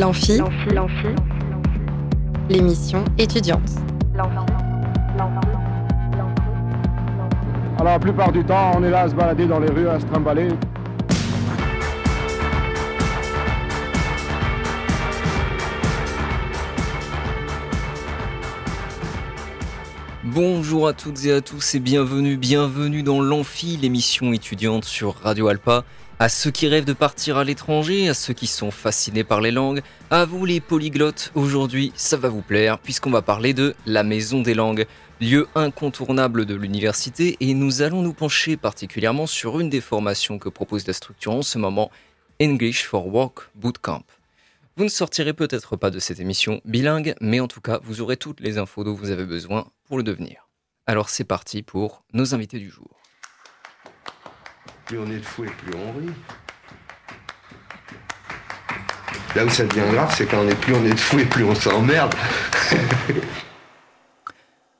L'amphi, l'émission étudiante. Alors la plupart du temps, on est là à se balader dans les rues, à se trimballer. Bonjour à toutes et à tous et bienvenue, bienvenue dans l'Amphi, l'émission étudiante sur Radio Alpa. À ceux qui rêvent de partir à l'étranger, à ceux qui sont fascinés par les langues, à vous les polyglottes, aujourd'hui ça va vous plaire puisqu'on va parler de la Maison des Langues, lieu incontournable de l'université et nous allons nous pencher particulièrement sur une des formations que propose la structure en ce moment, English for Work Bootcamp. Vous ne sortirez peut-être pas de cette émission bilingue, mais en tout cas, vous aurez toutes les infos dont vous avez besoin pour le devenir. Alors c'est parti pour nos invités du jour. Plus on est de fou et plus on rit. Là où ça devient grave, c'est quand on est plus on est de fou et plus on s'emmerde.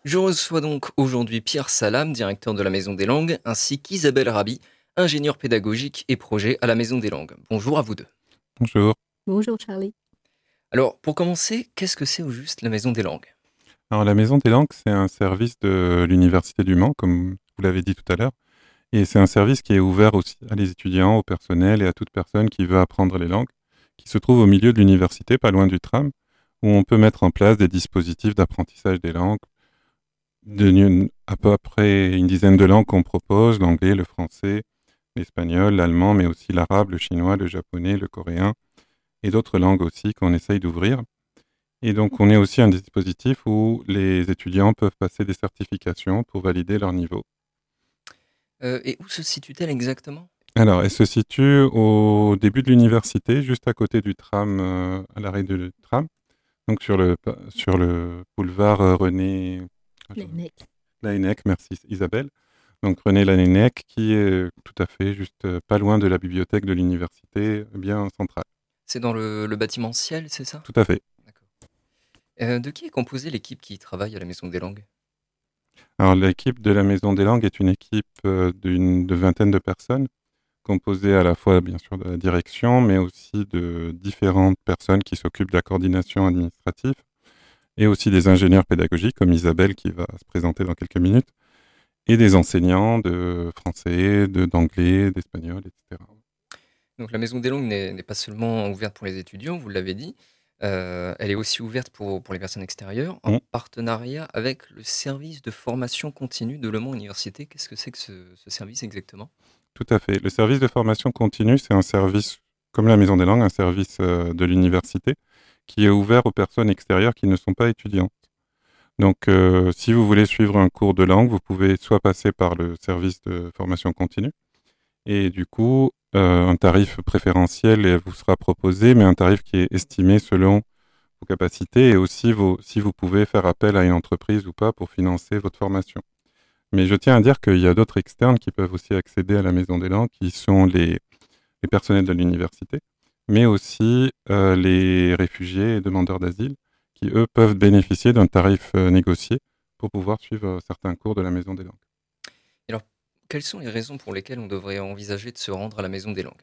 Je reçois donc aujourd'hui Pierre Salam, directeur de la Maison des Langues, ainsi qu'Isabelle Rabi, ingénieure pédagogique et projet à la Maison des Langues. Bonjour à vous deux. Bonjour. Bonjour Charlie. Alors, pour commencer, qu'est-ce que c'est au juste la Maison des Langues? Alors, la Maison des Langues, c'est un service de l'Université du Mans, comme vous l'avez dit tout à l'heure. Et c'est un service qui est ouvert aussi à les étudiants, au personnel et à toute personne qui veut apprendre les langues, qui se trouve au milieu de l'université, pas loin du tram, où on peut mettre en place des dispositifs d'apprentissage des langues, de, à peu près une dizaine de langues qu'on propose, l'anglais, le français, l'espagnol, l'allemand, mais aussi l'arabe, le chinois, le japonais, le coréen, et d'autres langues aussi qu'on essaye d'ouvrir. Et donc, on est aussi un dispositif où les étudiants peuvent passer des certifications pour valider leur niveau. Euh, et où se situe-t-elle exactement? Alors, elle se situe au début de l'université, juste à côté du tram, euh, à l'arrêt du tram, donc sur le, sur le boulevard euh, René Laennec. merci Isabelle. Donc René Laennec, qui est tout à fait juste pas loin de la bibliothèque de l'université, bien centrale. C'est dans le, bâtiment ciel, c'est ça? Tout à fait. Euh, de qui est composée l'équipe qui travaille à la Maison des Langues? Alors l'équipe de la Maison des Langues est une équipe euh, d'une de vingtaine de personnes, composée à la fois bien sûr de la direction, mais aussi de différentes personnes qui s'occupent de la coordination administrative, et aussi des ingénieurs pédagogiques comme Isabelle qui va se présenter dans quelques minutes, et des enseignants de français, d'anglais, d'espagnol, etc. Donc la Maison des Langues n'est pas seulement ouverte pour les étudiants, vous l'avez dit, euh, elle est aussi ouverte pour, pour les personnes extérieures en mmh. partenariat avec le service de formation continue de Le Mans Université. Qu'est-ce que c'est que ce, service exactement? Tout à fait. Le service de formation continue, c'est un service, comme la Maison des Langues, un service euh, de l'université qui est ouvert aux personnes extérieures qui ne sont pas étudiantes. Donc, euh, si vous voulez suivre un cours de langue, vous pouvez soit passer par le service de formation continue, et du coup, euh, un tarif préférentiel vous sera proposé, mais un tarif qui est estimé selon vos capacités et aussi si vous pouvez faire appel à une entreprise ou pas pour financer votre formation. Mais je tiens à dire qu'il y a d'autres externes qui peuvent aussi accéder à la Maison des Langues, qui sont les, les personnels de l'université, mais aussi euh, les réfugiés et demandeurs d'asile, qui eux peuvent bénéficier d'un tarif euh, négocié pour pouvoir suivre certains cours de la Maison des Langues. Quelles sont les raisons pour lesquelles on devrait envisager de se rendre à la Maison des Langues?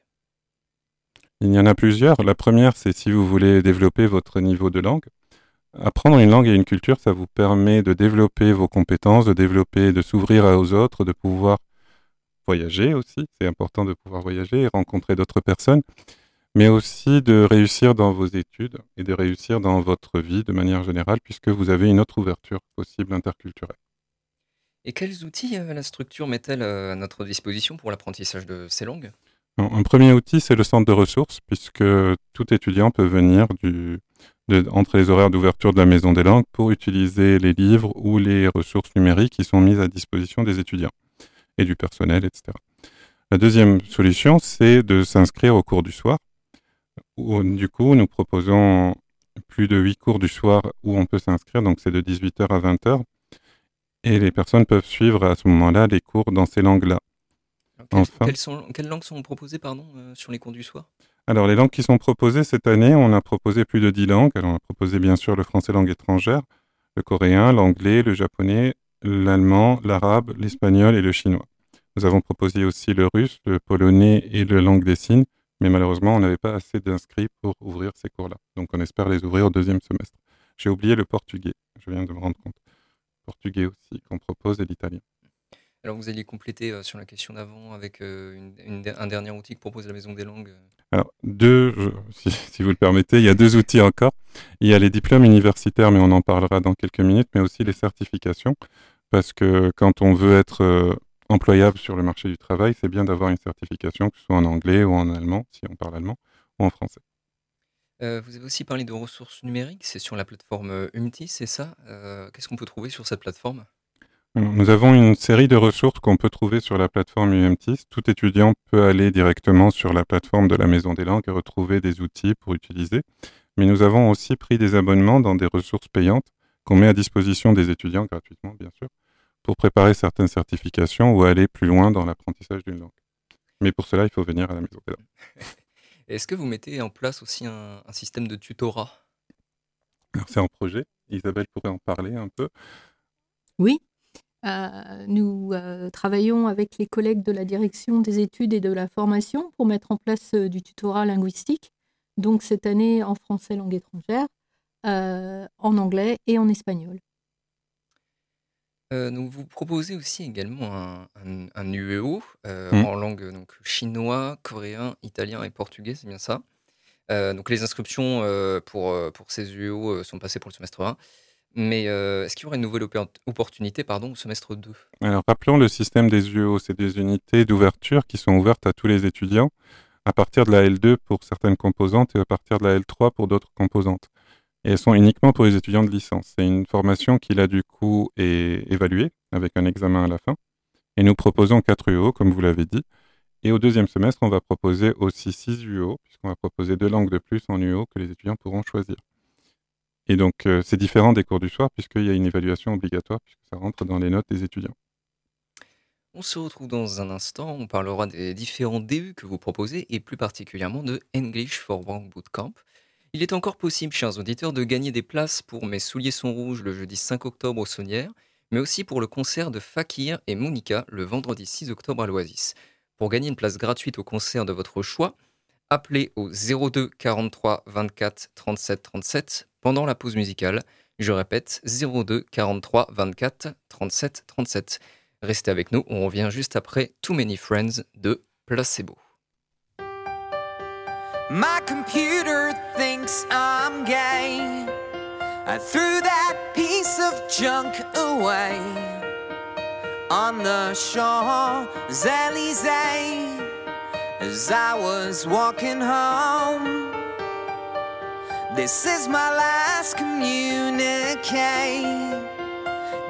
Il y en a plusieurs. La première, c'est si vous voulez développer votre niveau de langue. Apprendre une langue et une culture, ça vous permet de développer vos compétences, de développer, de s'ouvrir aux autres, de pouvoir voyager aussi. C'est important de pouvoir voyager et rencontrer d'autres personnes, mais aussi de réussir dans vos études et de réussir dans votre vie de manière générale, puisque vous avez une autre ouverture possible interculturelle. Et quels outils euh, la structure met-elle euh, à notre disposition pour l'apprentissage de ces langues? Un premier outil, c'est le centre de ressources, puisque tout étudiant peut venir du, entre les horaires d'ouverture de la Maison des langues pour utiliser les livres ou les ressources numériques qui sont mises à disposition des étudiants et du personnel, etc. La deuxième solution, c'est de s'inscrire au cours du soir. du coup, nous proposons plus de huit cours du soir où on peut s'inscrire, donc c'est de 18h à 20h. Et les personnes peuvent suivre à ce moment-là les cours dans ces langues-là. quelles, langues sont proposées pardon, euh, sur les cours du soir? Alors, les langues qui sont proposées cette année, on a proposé plus de 10 langues. Alors, on a proposé bien sûr le français langue étrangère, le coréen, l'anglais, le japonais, l'allemand, l'arabe, l'espagnol et le chinois. Nous avons proposé aussi le russe, le polonais et le langue des signes, Mais malheureusement, on n'avait pas assez d'inscrits pour ouvrir ces cours-là. Donc on espère les ouvrir au deuxième semestre. J'ai oublié le portugais, je viens de me rendre compte. Portugais aussi qu'on propose et l'italien. Alors vous alliez compléter euh, sur la question d'avant avec euh, une- une- un dernier outil que propose la Maison des Langues. euh. Alors, deux, je- si, si vous le permettez, il y a deux outils encore. Il y a les diplômes universitaires, mais on en parlera dans quelques minutes, mais aussi les certifications, parce que quand on veut être euh, employable sur le marché du travail, c'est bien d'avoir une certification, que ce soit en anglais ou en allemand, si on parle allemand, ou en français. Euh, vous avez aussi parlé de ressources numériques, c'est sur la plateforme Umti, c'est ça? Euh, Qu'est-ce qu'on peut trouver sur cette plateforme? Nous avons une série de ressources qu'on peut trouver sur la plateforme UMTIS. Tout étudiant peut aller directement sur la plateforme de la Maison des Langues et retrouver des outils pour utiliser. Mais nous avons aussi pris des abonnements dans des ressources payantes qu'on met à disposition des étudiants gratuitement, bien sûr, pour préparer certaines certifications ou aller plus loin dans l'apprentissage d'une langue. Mais pour cela, il faut venir à la Maison des Langues. Est-ce que vous mettez en place aussi un, un système de tutorat? C'est en projet. Isabelle pourrait en parler un peu. Oui. Euh, nous euh, travaillons avec les collègues de la direction des études et de la formation pour mettre en place euh, du tutorat linguistique. Donc cette année en français langue étrangère, euh, en anglais et en espagnol. Euh, donc vous proposez aussi également un, un- un UEO euh, Mm. en langue donc, chinois, coréen, italien et portugais, c'est bien ça. Euh, donc les inscriptions pour, pour ces UEO sont passées pour le semestre 1. Mais euh, est-ce qu'il y aurait une nouvelle opportunité pardon, au semestre 2 Alors, rappelons le système des UO. C'est des unités d'ouverture qui sont ouvertes à tous les étudiants à partir de la L2 pour certaines composantes et à partir de la L3 pour d'autres composantes. Et elles sont uniquement pour les étudiants de licence. C'est une formation qui, là, du coup, est évaluée avec un examen à la fin. Et nous proposons 4 UO, comme vous l'avez dit. Et au deuxième semestre, on va proposer aussi 6 UO, puisqu'on va proposer deux langues de plus en UO que les étudiants pourront choisir. Et donc, euh, c'est différent des cours du soir, puisqu'il y a une évaluation obligatoire, puisque ça rentre dans les notes des étudiants. On se retrouve dans un instant, on parlera des différents DU que vous proposez et plus particulièrement de English for Work Bootcamp. Il est encore possible, chers auditeurs, de gagner des places pour Mes souliers sont rouges le jeudi 5 octobre au Saunière, mais aussi pour le concert de Fakir et Monica le vendredi 6 octobre à l'Oasis. Pour gagner une place gratuite au concert de votre choix, appelez au 02 43 24 37 37 pendant la pause musicale. Je répète, 02 43 24 37 37. Restez avec nous, on revient juste après Too Many Friends de Placebo. My computer thinks I'm gay. I threw that piece of junk away on the Champs Elysees as I was walking home. This is my last communique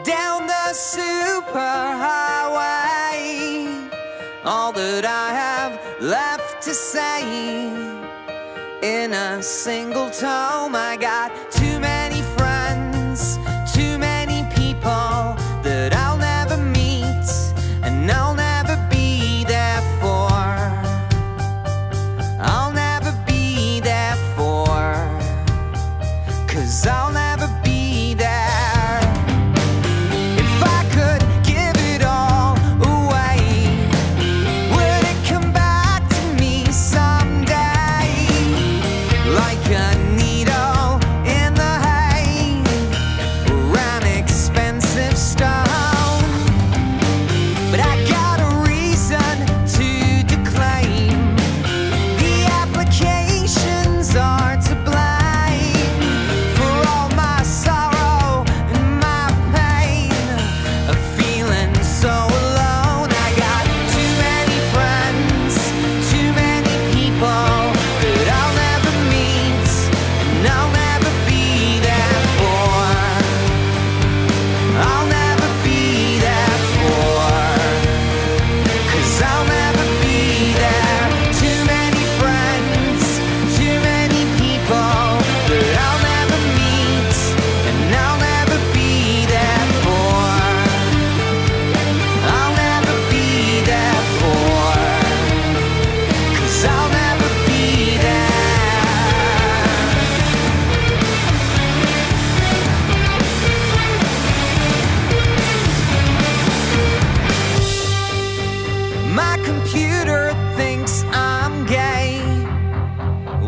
down the superhighway. All that I have left to say in a single tome. I got can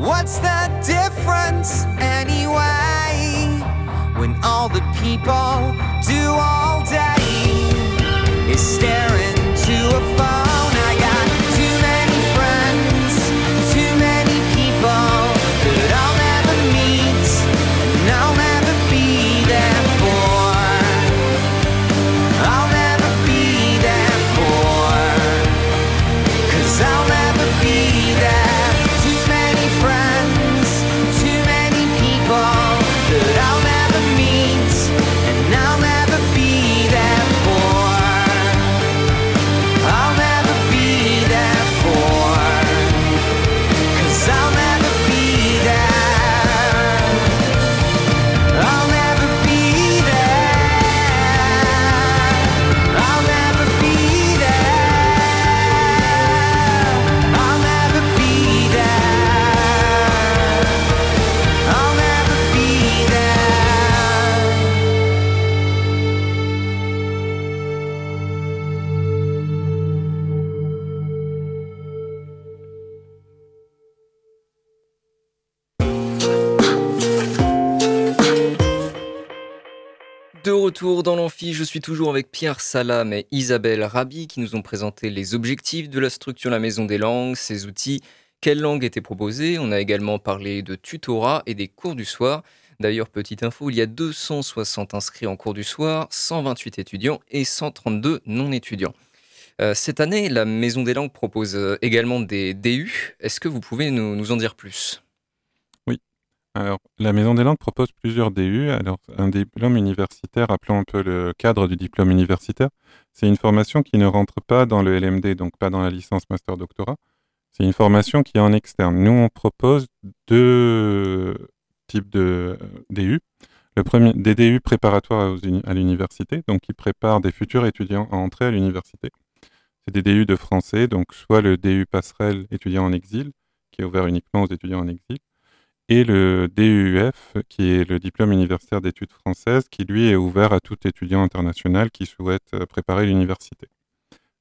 What's the difference anyway? When all the people do all day is staring to a fire. De retour dans l'amphi, je suis toujours avec Pierre Salam et Isabelle Rabi qui nous ont présenté les objectifs de la structure La Maison des Langues, ses outils, quelles langues étaient proposées. On a également parlé de tutorat et des cours du soir. D'ailleurs, petite info, il y a 260 inscrits en cours du soir, 128 étudiants et 132 non étudiants. Euh, cette année, la Maison des Langues propose euh, également des DU. Est-ce que vous pouvez nous en dire plus? Alors, la Maison des Langues propose plusieurs DU. Alors, un diplôme universitaire, appelons un peu le cadre du diplôme universitaire, c'est une formation qui ne rentre pas dans le LMD, donc pas dans la licence master doctorat. C'est une formation qui est en externe. Nous, on propose deux types de euh, DU. Le premier, des DU préparatoires à l'université, donc qui préparent des futurs étudiants à entrer à l'université. C'est des DU de français, donc soit le DU passerelle étudiant en exil, qui est ouvert uniquement aux étudiants en exil, et le DUF, qui est le diplôme universitaire d'études françaises, qui lui est ouvert à tout étudiant international qui souhaite euh, préparer l'université.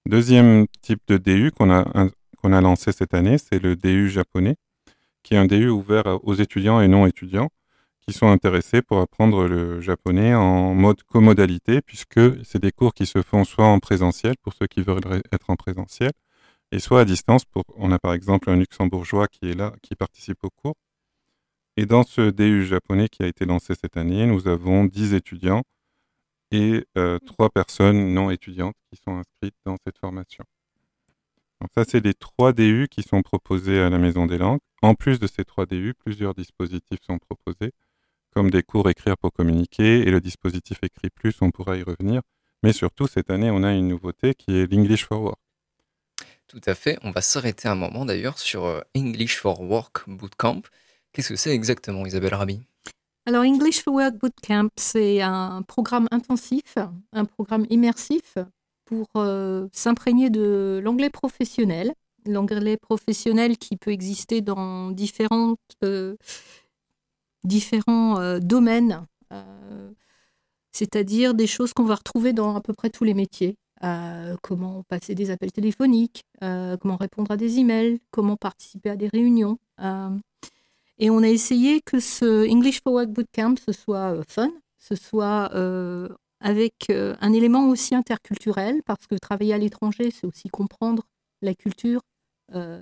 Deuxième type de DU qu'on a, lancé cette année, c'est le DU japonais, qui est un DU ouvert aux étudiants et non étudiants qui sont intéressés pour apprendre le japonais en mode comodalité, puisque c'est des cours qui se font soit en présentiel pour ceux qui veulent être en présentiel, et soit à distance. Pour, on a par exemple un luxembourgeois qui est là, qui participe au cours. Et dans ce DU japonais qui a été lancé cette année, nous avons 10 étudiants et euh, 3 personnes non étudiantes qui sont inscrites dans cette formation. Donc ça, c'est les trois DU qui sont proposés à la Maison des Langues. En plus de ces trois DU, plusieurs dispositifs sont proposés, comme des cours écrire pour communiquer et le dispositif écrit plus, on pourra y revenir. Mais surtout, cette année, on a une nouveauté qui est l'English for Work. Tout à fait. On va s'arrêter un moment d'ailleurs sur euh, English for Work Bootcamp. Qu'est-ce que c'est exactement, Isabelle Rabi? Alors, English for Work Bootcamp, c'est un programme intensif, un programme immersif pour euh, s'imprégner de l'anglais professionnel. L'anglais professionnel qui peut exister dans différentes, euh, différents euh, domaines, c'est-à-dire des choses qu'on va retrouver dans à peu près tous les métiers. Comment passer des appels téléphoniques, comment répondre à des emails, comment participer à des réunions. Et on a essayé que ce English for Work Bootcamp, ce soit euh, fun, ce soit euh, avec euh, un élément aussi interculturel, parce que travailler à l'étranger, c'est aussi comprendre la culture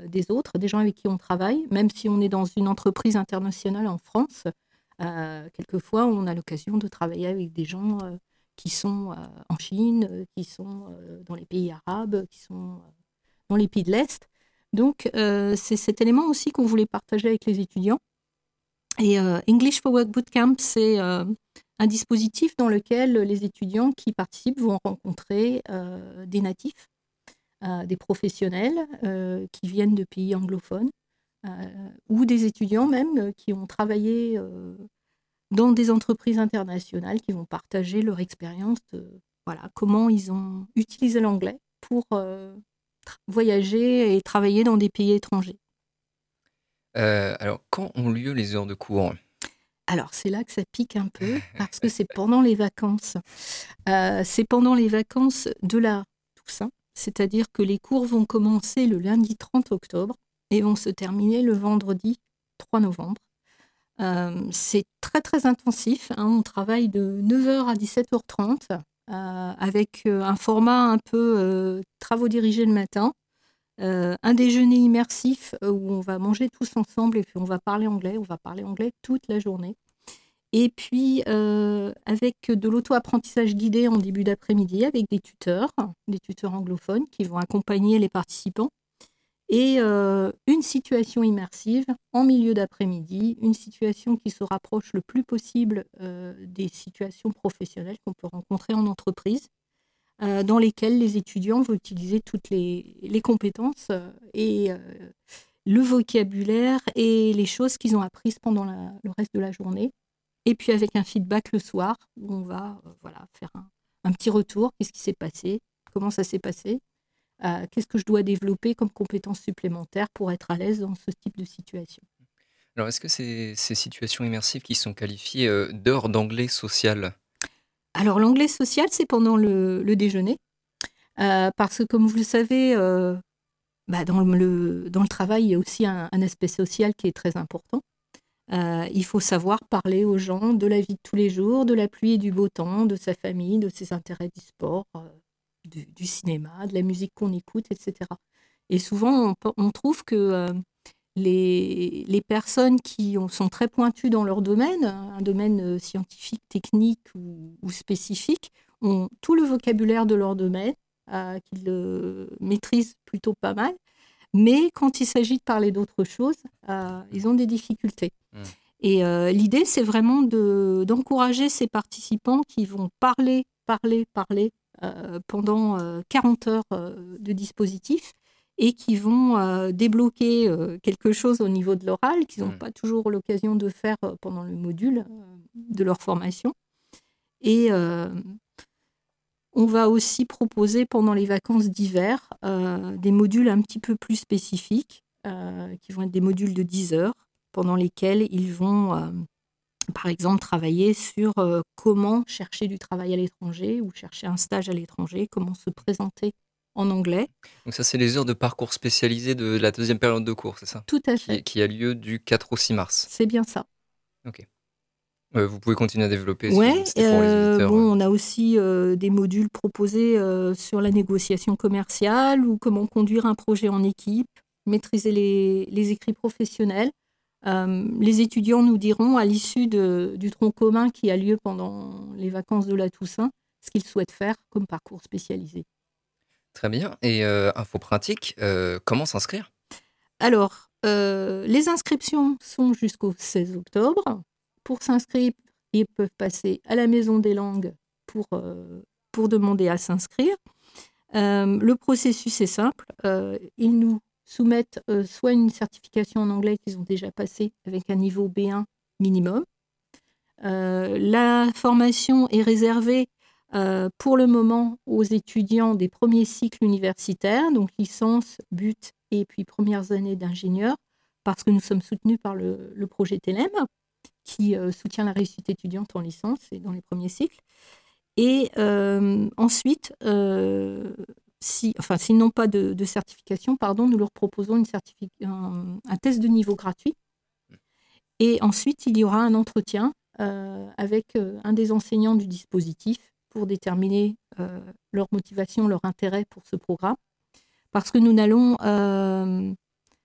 des autres, des gens avec qui on travaille, même si on est dans une entreprise internationale en France. quelquefois, on a l'occasion de travailler avec des gens qui sont en Chine, qui sont dans les pays arabes, qui sont dans les pays de l'Est. Donc, c'est cet élément aussi qu'on voulait partager avec les étudiants. Et euh, English for Work Bootcamp, c'est euh, un dispositif dans lequel les étudiants qui participent vont rencontrer euh, des natifs, des professionnels qui viennent de pays anglophones, ou des étudiants même qui ont travaillé dans des entreprises internationales, qui vont partager leur expérience de voilà, comment ils ont utilisé l'anglais pour voyager et travailler dans des pays étrangers. Euh, Alors, quand ont lieu les heures de cours Alors, c'est là que ça pique un peu, parce que c'est pendant les vacances. Euh, c'est pendant les vacances de la Toussaint, c'est-à-dire que les cours vont commencer le lundi 30 octobre et vont se terminer le vendredi 3 novembre. Euh, c'est très très intensif. hein. On travaille de 9h à 17h30 euh, avec un format un peu travaux dirigés le matin, un déjeuner immersif euh, où on va manger tous ensemble et puis on va parler anglais. On va parler anglais toute la journée. Et puis euh, avec de l'auto-apprentissage guidé en début d'après-midi avec des tuteurs, des tuteurs anglophones qui vont accompagner les participants et euh, une situation immersive en milieu d'après-midi, une situation qui se rapproche le plus possible des situations professionnelles qu'on peut rencontrer en entreprise, euh, dans lesquelles les étudiants vont utiliser toutes les, compétences euh, et euh, le vocabulaire et les choses qu'ils ont apprises pendant le reste de la journée. Et puis avec un feedback le soir, où on va voilà, faire un, petit retour, qu'est-ce qui s'est passé, comment ça s'est passé, qu'est-ce que je dois développer comme compétences supplémentaires pour être à l'aise dans ce type de situation? Alors, est-ce que ces, ces situations immersives qui sont qualifiées euh, d'heures d'anglais social? Alors l'anglais social, c'est pendant le, déjeuner, Euh, parce que comme vous le savez, euh, bah, dans, le, travail, il y a aussi un, aspect social qui est très important. Euh, il faut savoir parler aux gens de la vie de tous les jours, de la pluie et du beau temps, de sa famille, de ses intérêts du sport, du, cinéma, de la musique qu'on écoute, etc. Et souvent, on, trouve que les, les personnes qui ont- sont très pointues dans leur domaine, un domaine euh, scientifique, technique ou, ou spécifique, ont tout le vocabulaire de leur domaine, euh, qu'ils euh, maîtrisent plutôt pas mal. Mais quand il s'agit de parler d'autre chose, euh, ils ont des difficultés. Mm. Et euh, l'idée, c'est vraiment de- d'encourager ces participants qui vont parler, parler, parler pendant euh, 40 heures de dispositif et qui vont euh, débloquer euh, quelque chose au niveau de l'oral qu'ils n'ont Mm. pas toujours l'occasion de faire euh, pendant le module de leur formation. Et on va aussi proposer pendant les vacances d'hiver des modules un petit peu plus spécifiques, qui vont être des modules de 10 heures, pendant lesquels ils vont, par exemple, travailler sur euh, comment chercher du travail à l'étranger ou chercher un stage à l'étranger, comment se présenter en anglais. Donc ça, c'est les heures de parcours spécialisé de la deuxième période de cours, c'est ça? Tout à qui, fait. qui a lieu du 4 au 6 mars. C'est bien ça. Euh, vous pouvez continuer à développer. les euh, bon, on a aussi euh, des modules proposés euh, sur la négociation commerciale ou comment conduire un projet en équipe, maîtriser les, les écrits professionnels. Les étudiants nous diront à l'issue du tronc commun qui a lieu pendant les vacances de la Toussaint ce qu'ils souhaitent faire comme parcours spécialisé. Très bien. Et euh, info pratique, euh, comment s'inscrire? Alors, euh, les inscriptions sont jusqu'au 16 octobre. Pour s'inscrire, ils peuvent passer à la Maison des langues pour, pour demander à s'inscrire. Le processus est simple. Ils nous soumettent soit une certification en anglais qu'ils ont déjà passée avec un niveau B1 minimum. La formation est réservée euh, pour le moment aux étudiants des premiers cycles universitaires, donc licence, but et puis premières années d'ingénieur, parce que nous sommes soutenus par le, projet TELEM, qui euh, soutient la réussite étudiante en licence et dans les premiers cycles. Et euh, ensuite, si, enfin, s'ils n'ont pas de, certification, pardon, nous leur proposons une un, test de niveau gratuit. Et ensuite, il y aura un entretien avec un des enseignants du dispositif pour déterminer euh, leur motivation, leur intérêt pour ce programme. Parce que nous n'allons euh,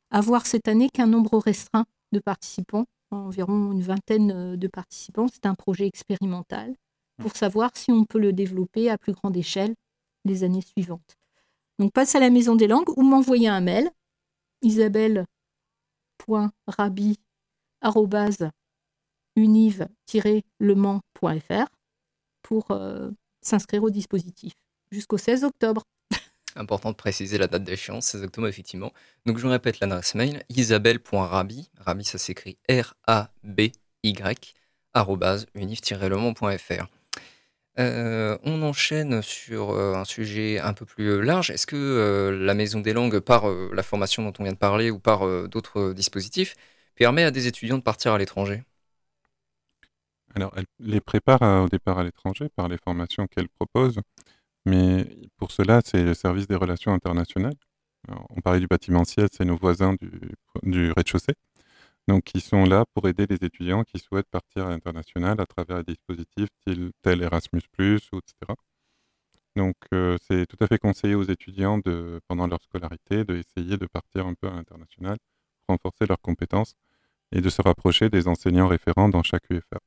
avoir cette année qu'un nombre restreint de participants, environ une vingtaine euh, de participants. C'est un projet expérimental pour savoir si on peut le développer à plus grande échelle les années suivantes. Donc passe à la Maison des langues ou m'envoyer un mail isabelle.rabi.univ-lemans.fr pour s'inscrire au dispositif jusqu'au 16 octobre. Important de préciser la date d'échéance, 16 octobre, effectivement. Donc je répète l'adresse mail, isabelle.rabi, rabi ça s'écrit R-A-B-Y, arrobase unif-lemans.fr. Euh, on enchaîne sur euh, un sujet un peu plus euh, large. Est-ce que la Maison des langues, par la formation dont on vient de parler ou par d'autres dispositifs, permet à des étudiants de partir à l'étranger? Alors, elle les prépare au départ à l'étranger par les formations qu'elle propose, mais pour cela, c'est le service des relations internationales. On parlait du bâtimentiel, c'est nos voisins du, du rez-de-chaussée. Donc, qui sont là pour aider les étudiants qui souhaitent partir à l'international à travers des dispositifs tels Erasmus, ou etc. Donc, euh, c'est tout à fait conseillé aux étudiants de, pendant leur scolarité d'essayer de partir un peu à l'international, renforcer leurs compétences et de se rapprocher des enseignants référents dans chaque UFR.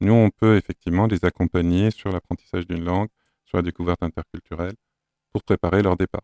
Nous, on peut effectivement les accompagner sur l'apprentissage d'une langue, sur la découverte interculturelle, pour préparer leur départ.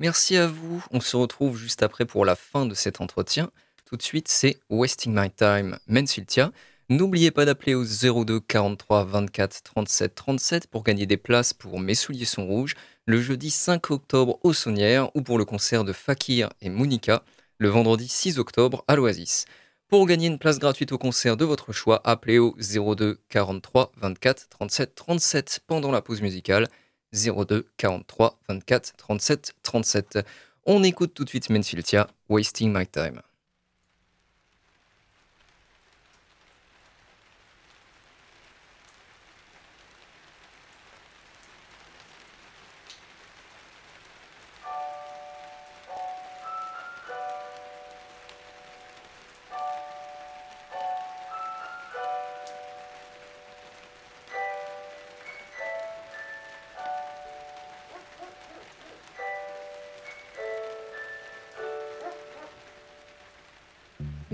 Merci à vous. On se retrouve juste après pour la fin de cet entretien. Tout de suite, c'est Wasting My Time, Mensultia. N'oubliez pas d'appeler au 02 43 24 37 37 pour gagner des places pour Mes souliers sont rouges le jeudi 5 octobre au Saunière ou pour le concert de Fakir et Monica le vendredi 6 octobre à l'Oasis. Pour gagner une place gratuite au concert de votre choix, appelez au 02 43 24 37 37 pendant la pause musicale. 02 43 24 37 37. On écoute tout de suite Menfiltia, Wasting My Time.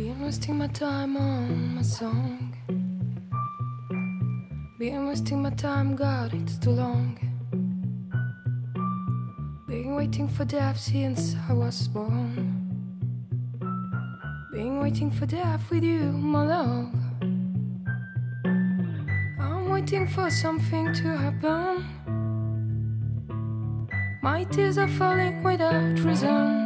Wasting my time on my song. Been wasting my time, God, it's too long. Been waiting for death since I was born. Been waiting for death with you, my love. I'm waiting for something to happen. My tears are falling without reason.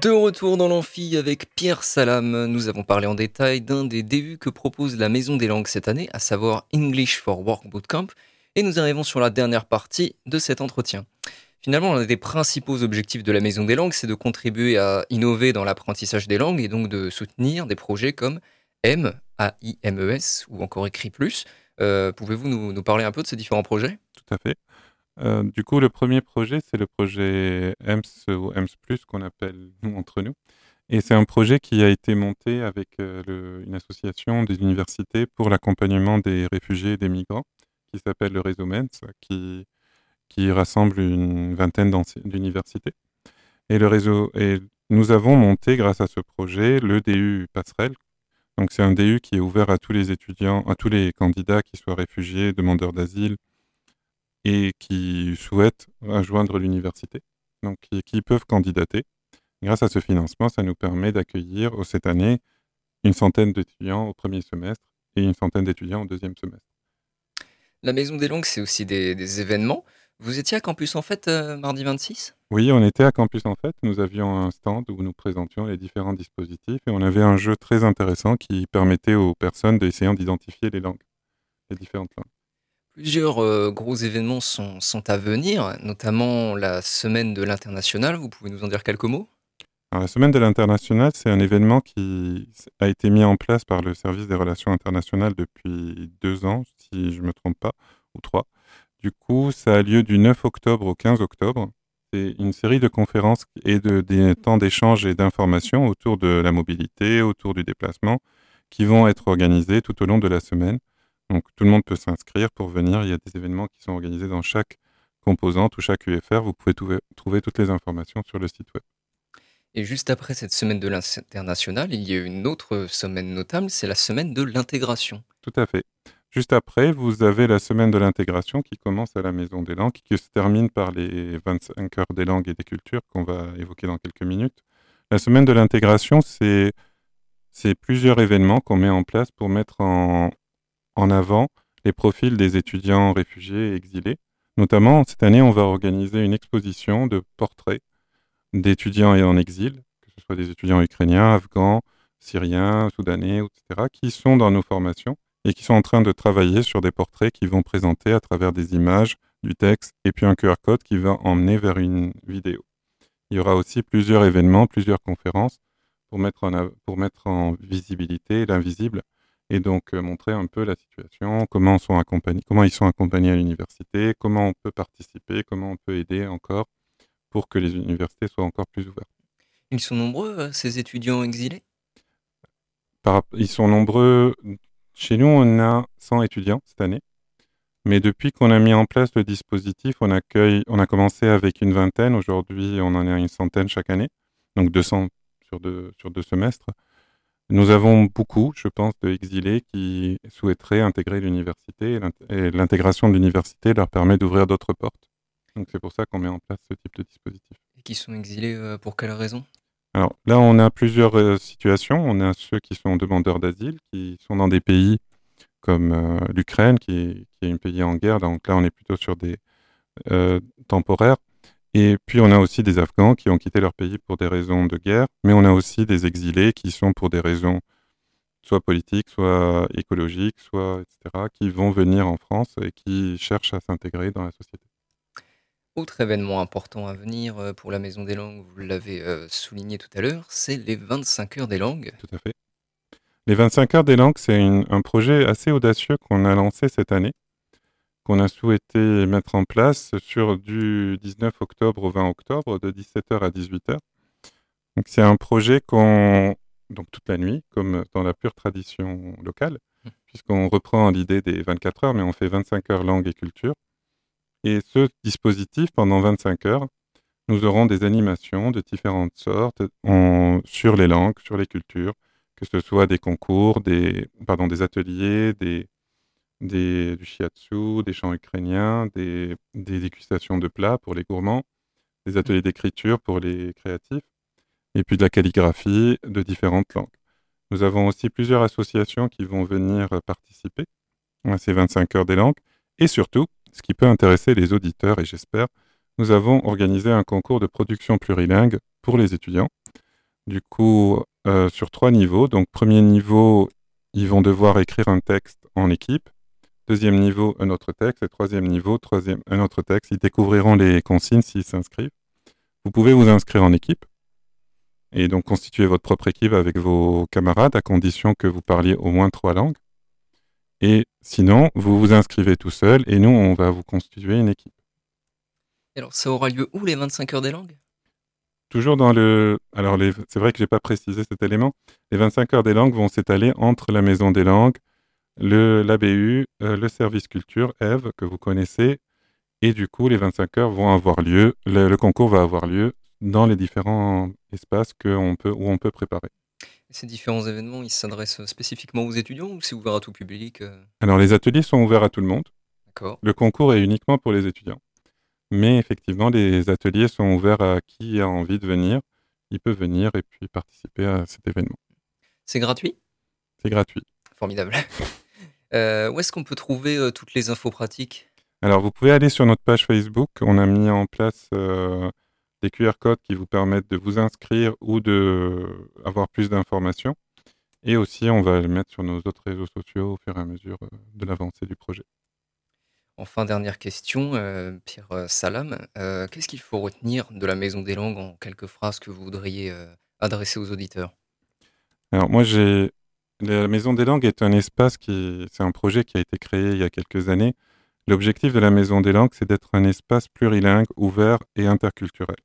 De retour dans l'amphi avec Pierre Salam, nous avons parlé en détail d'un des DU que propose la Maison des Langues cette année, à savoir English for Work Bootcamp, et nous arrivons sur la dernière partie de cet entretien. Finalement, l'un des principaux objectifs de la Maison des Langues, c'est de contribuer à innover dans l'apprentissage des langues et donc de soutenir des projets comme M, A-I-M-E-S, ou encore Écrit Plus. Euh, Pouvez-vous nous parler un peu de ces différents projets? Tout à fait. Euh, du coup, le premier projet, c'est le projet EMS ou EMS qu'on appelle entre nous. Et c'est un projet qui a été monté avec euh, une association des universités pour l'accompagnement des réfugiés et des migrants qui s'appelle le réseau MENS, qui, rassemble une vingtaine d'universités. Et nous avons monté grâce à ce projet le DU Passerelle. Donc c'est un DU qui est ouvert à tous les étudiants, à tous les candidats qui soient réfugiés, demandeurs d'asile, et qui souhaitent rejoindre l'université, donc qui, qui peuvent candidater. Grâce à ce financement, ça nous permet d'accueillir euh, cette année une centaine d'étudiants au premier semestre et une centaine d'étudiants au deuxième semestre. La Maison des Langues, c'est aussi des, des événements. Vous étiez à Campus en fait euh, mardi 26 Oui, on était à Campus en fait. Nous avions un stand où nous présentions les différents dispositifs et on avait un jeu très intéressant qui permettait aux personnes d'essayer d'identifier les langues, les différentes langues. Plusieurs euh, gros événements sont, à venir, notamment la semaine de l'international. Vous pouvez nous en dire quelques mots? La Semaine de l'international, c'est un événement qui a été mis en place par le service des relations internationales depuis deux ans, si je ne me trompe pas, ou trois. Du coup, ça a lieu du 9 octobre au 15 octobre. C'est une série de conférences et de, des temps d'échange et d'informations autour de la mobilité, autour du déplacement, qui vont être organisés tout au long de la semaine. Donc, tout le monde peut s'inscrire pour venir. Il y a des événements qui sont organisés dans chaque composante ou chaque UFR. Vous pouvez trouver, trouver toutes les informations sur le site web. Et juste après cette semaine de l'international, il y a une autre semaine notable, c'est la semaine de l'intégration. Tout à fait. Juste après, vous avez la semaine de l'intégration qui commence à la Maison des Langues, qui se termine par les 25 heures des langues et des cultures qu'on va évoquer dans quelques minutes. La semaine de l'intégration, c'est c'est plusieurs événements qu'on met en place pour mettre en, en avant les profils des étudiants réfugiés et exilés. Notamment, cette année, on va organiser une exposition de portraits d'étudiants en exil, que ce soit des étudiants ukrainiens, afghans, syriens, soudanais, etc., qui sont dans nos formations et qui sont en train de travailler sur des portraits qui vont présenter à travers des images, du texte et puis un QR code qui va emmener vers une vidéo. Il y aura aussi plusieurs événements, plusieurs conférences pour mettre pour mettre en visibilité l'invisible et donc euh, montrer un peu la situation, comment, sont accompagnés, comment ils sont accompagnés à l'université, comment on peut participer, comment on peut aider encore pour que les universités soient encore plus ouvertes. Ils sont nombreux, euh, ces étudiants exilés? Par ils sont nombreux. Chez nous, on a 100 étudiants cette année. Mais depuis qu'on a mis en place le dispositif, on accueille, on a commencé avec une vingtaine. Aujourd'hui, on en a une centaine chaque année. Donc 200 sur deux, sur deux semestres. Nous avons beaucoup, je pense, d'exilés qui souhaiteraient intégrer l'université. et l'int- Et l'intégration de l'université leur permet d'ouvrir d'autres portes. Donc c'est pour ça qu'on met en place ce type de dispositif. et qui sont exilés euh, pour quelle raison? Alors là, on a plusieurs euh, situations. On a ceux qui sont demandeurs d'asile, qui sont dans des pays comme euh, l'Ukraine, qui est, qui est un pays en guerre. Donc là, on est plutôt sur des euh, temporaires. Et puis, on a aussi des Afghans qui ont quitté leur pays pour des raisons de guerre. Mais on a aussi des exilés qui sont pour des raisons soit politiques, soit écologiques, soit etc., qui vont venir en France et qui cherchent à s'intégrer dans la société. Autre événement important à venir euh, pour la Maison des Langues, vous l'avez euh, souligné tout à l'heure, c'est les 25 heures des langues. Tout à fait. Les 25 heures des langues, c'est un projet assez audacieux qu'on a lancé cette année, qu'on a souhaité mettre en place sur du 19 octobre au 20 octobre, de 17h à 18h. Donc c'est un projet qu'on donc toute la nuit, comme dans la pure tradition locale, Mm. puisqu'on reprend l'idée des 24 heures, mais on fait 25 heures langue et culture. Et ce dispositif, pendant 25 heures, nous aurons des animations de différentes sortes en- sur les langues, sur les cultures, que ce soit des concours, des, pardon, des ateliers, des, des, du shiatsu, des chants ukrainiens, des, des dégustations de plats pour les gourmands, des ateliers d'écriture pour les créatifs, et puis de la calligraphie de différentes langues. Nous avons aussi plusieurs associations qui vont venir participer à ces 25 heures des langues, et surtout, ce qui peut intéresser les auditeurs, et j'espère, nous avons organisé un concours de production plurilingue pour les étudiants. du coup, euh, sur trois niveaux. Donc, premier niveau, ils vont devoir écrire un texte en équipe. Deuxième niveau, un autre texte. Et troisième niveau, troisième, un autre texte. Ils découvriront les consignes s'ils s'inscrivent. Vous pouvez vous inscrire en équipe et donc constituer votre propre équipe avec vos camarades à condition que vous parliez au moins trois langues. Et sinon, vous vous inscrivez tout seul et nous, on va vous constituer une équipe. Alors, ça aura lieu où les 25 heures des langues? Toujours dans le. Alors, les... c'est vrai que j'ai pas précisé cet élément. Les 25 heures des langues vont s'étaler entre la Maison des langues, l'ABU, euh, le service culture, Eve, que vous connaissez. Et du coup, les 25 heures vont avoir lieu. Le, le concours va avoir lieu dans les différents espaces que on peut, où on peut préparer. Ces différents événements, ils s'adressent spécifiquement aux étudiants ou c'est ouvert à tout public euh? Alors, les ateliers sont ouverts à tout le monde. D'accord. Le concours est uniquement pour les étudiants. Mais effectivement, les ateliers sont ouverts à qui a envie de venir. Il peut venir et puis participer à cet événement. C'est gratuit? C'est gratuit. Formidable. Euh, où est-ce qu'on peut trouver euh, toutes les infos pratiques? Alors, vous pouvez aller sur notre page Facebook. On a mis en place euh, des QR codes qui vous permettent de vous inscrire ou de avoir plus d'informations. Et aussi, on va le mettre sur nos autres réseaux sociaux au fur et à mesure de l'avancée du projet. Enfin, dernière question, Pierre Salam. Qu'est-ce qu'il faut retenir de la Maison des Langues en quelques phrases que vous voudriez adresser aux auditeurs? Alors moi, j'ai la Maison des Langues est un espace qui, c'est un projet qui a été créé il y a quelques années. L'objectif de la Maison des Langues, c'est d'être un espace plurilingue, ouvert et interculturel.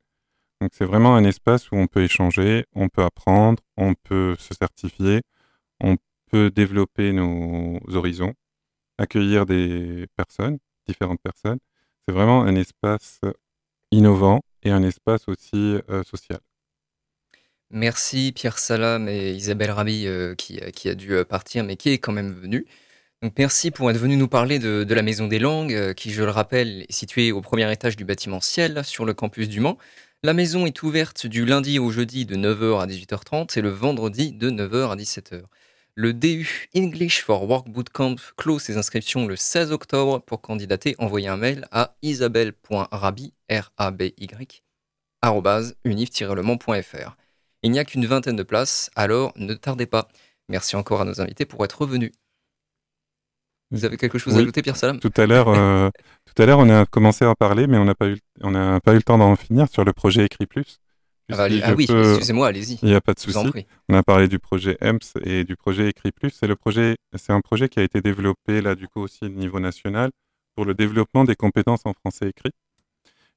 Donc c'est vraiment un espace où on peut échanger, on peut apprendre, on peut se certifier, on peut développer nos horizons, accueillir des personnes, différentes personnes. C'est vraiment un espace innovant et un espace aussi euh, social. Merci Pierre Salam et Isabelle Rabi euh, qui, qui a dû euh, partir mais qui est quand même venue. Donc merci pour être venu nous parler de, la Maison des Langues euh, qui, je le rappelle, est située au premier étage du bâtiment Ciel sur le campus du Mans. La maison est ouverte du lundi au jeudi de 9h à 18h30 et le vendredi de 9h à 17h. Le DU English for Work Bootcamp clôt ses inscriptions le 16 octobre. Pour candidater, envoyez un mail à isabelle.rabi, R-A-B-Y, arrobase, unif-lemans.fr. Il n'y a qu'une vingtaine de places, alors ne tardez pas. Merci encore à nos invités pour être venus. Vous avez quelque chose à ajouter, Pierre Salam? Tout à l'heure, euh, tout à l'heure, on a commencé à en parler, mais on n'a pas eu, on n'a pas eu le temps d'en finir sur le projet Écrit Plus. Ah, bah, allez- ah oui, peux- excusez-moi, allez-y. Il n'y a pas de souci. On a parlé du projet EMS et du projet Écrit Plus. C'est le projet, c'est un projet qui a été développé là du coup aussi au niveau national pour le développement des compétences en français écrit.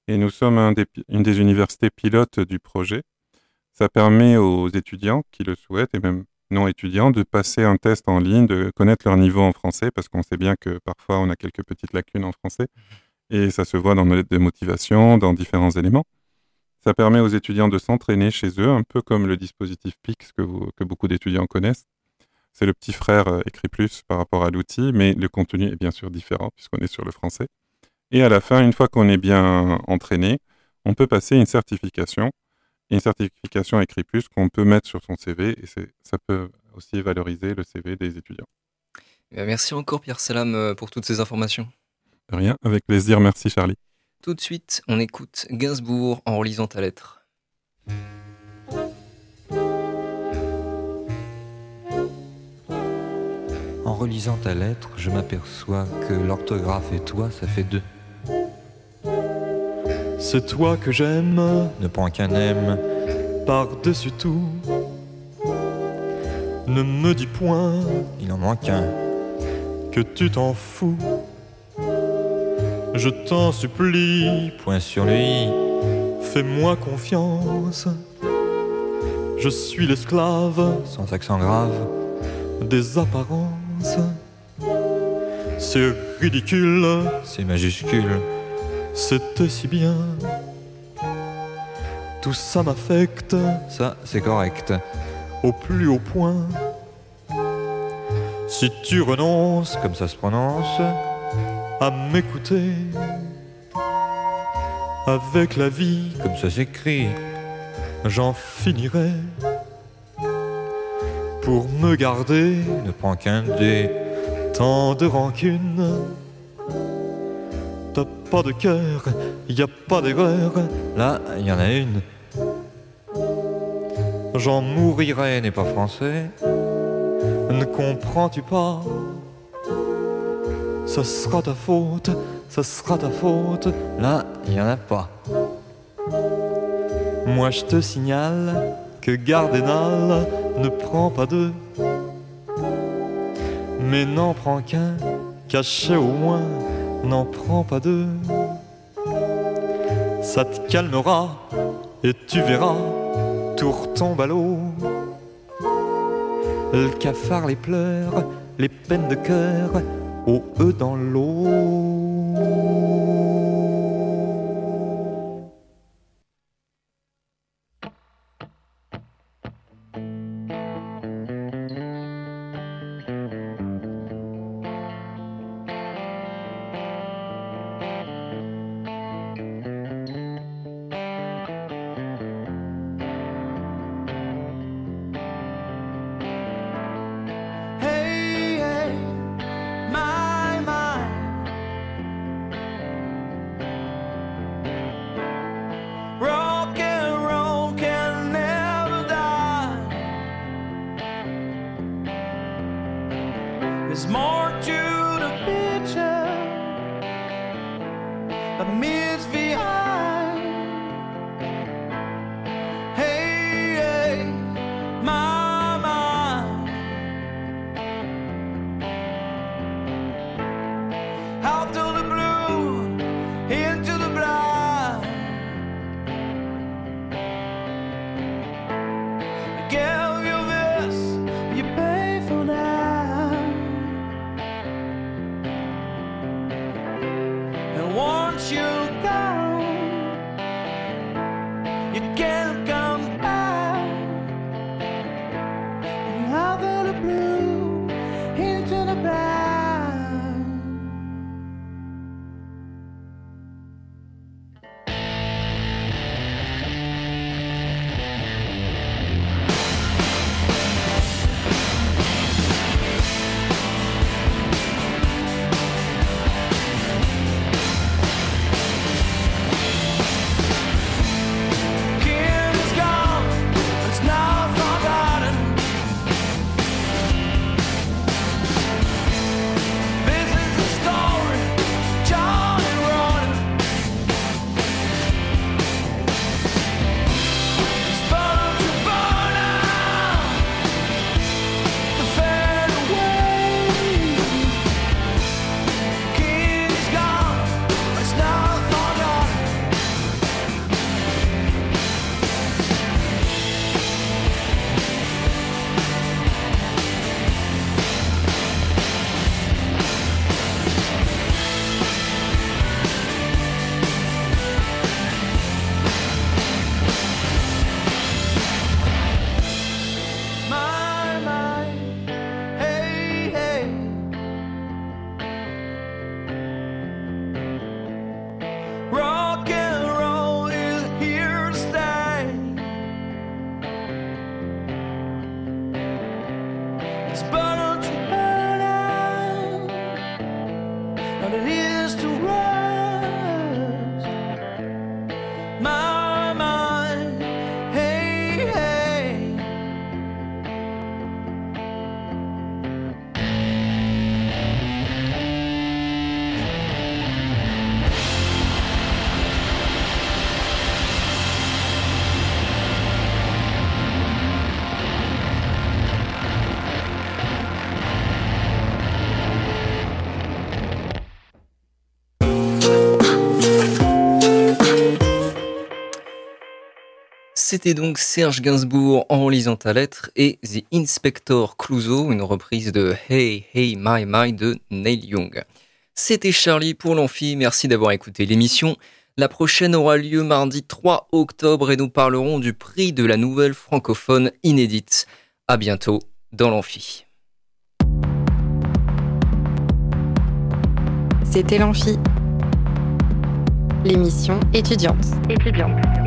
Et nous sommes un des pi- une des universités pilotes du projet. Ça permet aux étudiants qui le souhaitent et même non étudiants de passer un test en ligne, de connaître leur niveau en français parce qu'on sait bien que parfois on a quelques petites lacunes en français et ça se voit dans nos lettres de motivation, dans différents éléments. Ça permet aux étudiants de s'entraîner chez eux, un peu comme le dispositif PIX que, beaucoup d'étudiants connaissent. C'est le petit frère euh, écrit plus par rapport à l'outil, mais le contenu est bien sûr différent puisqu'on est sur le français. Et à la fin, une fois qu'on est bien entraîné, on peut passer une certification, une certification écrit plus qu'on peut mettre sur son CV et c'est- ça peut aussi valoriser le CV des étudiants. Eh bien, Merci encore, Pierre Salam, euh, pour toutes ces informations. De rien, avec plaisir, merci Charlie. Tout de suite, on écoute Gainsbourg en relisant ta lettre. En relisant ta lettre, je m'aperçois que l'orthographe et toi, ça fait deux. C'est toi que j'aime Ne prends qu'un M, par-dessus tout. Ne me dis point il en manque un. que tu t'en fous. Je t'en supplie, Point sur le I, fais-moi confiance. Je suis l'esclave sans accent grave. des apparences. C'est ridicule, C'est majuscule, c'était si bien. Tout ça m'affecte ça c'est correct. au plus haut point. Si tu renonces Comme ça se prononce, à m'écouter, avec la vie, comme ça s'écrit. j'en finirai. Pour me garder Ne prends qu'un D, tant de rancune. Pas de cœur, y a pas d'erreur. là il y en a une. j'en mourirai n'est pas français. Ne comprends-tu pas? Ce sera ta faute, ce sera ta faute. Là, il n'y en a pas. Moi, je te signale que Gardénal ne prend pas deux, mais n'en prend qu'un, caché au moins, n'en prend pas deux. Ça te calmera et tu verras, tout retombe à l'eau. Le cafard, les pleurs, les peines de cœur, au eux dans l'eau. There's more to C'était donc Serge Gainsbourg en lisant ta lettre et The Inspector Clouseau, une reprise de Hey Hey My My de Neil Young. C'était Charlie pour l'amphi, merci d'avoir écouté l'émission. La prochaine aura lieu mardi 3 octobre et nous parlerons du prix de la nouvelle francophone inédite. À bientôt dans l'amphi. C'était l'Amphi, l'émission étudiante. Étudiante.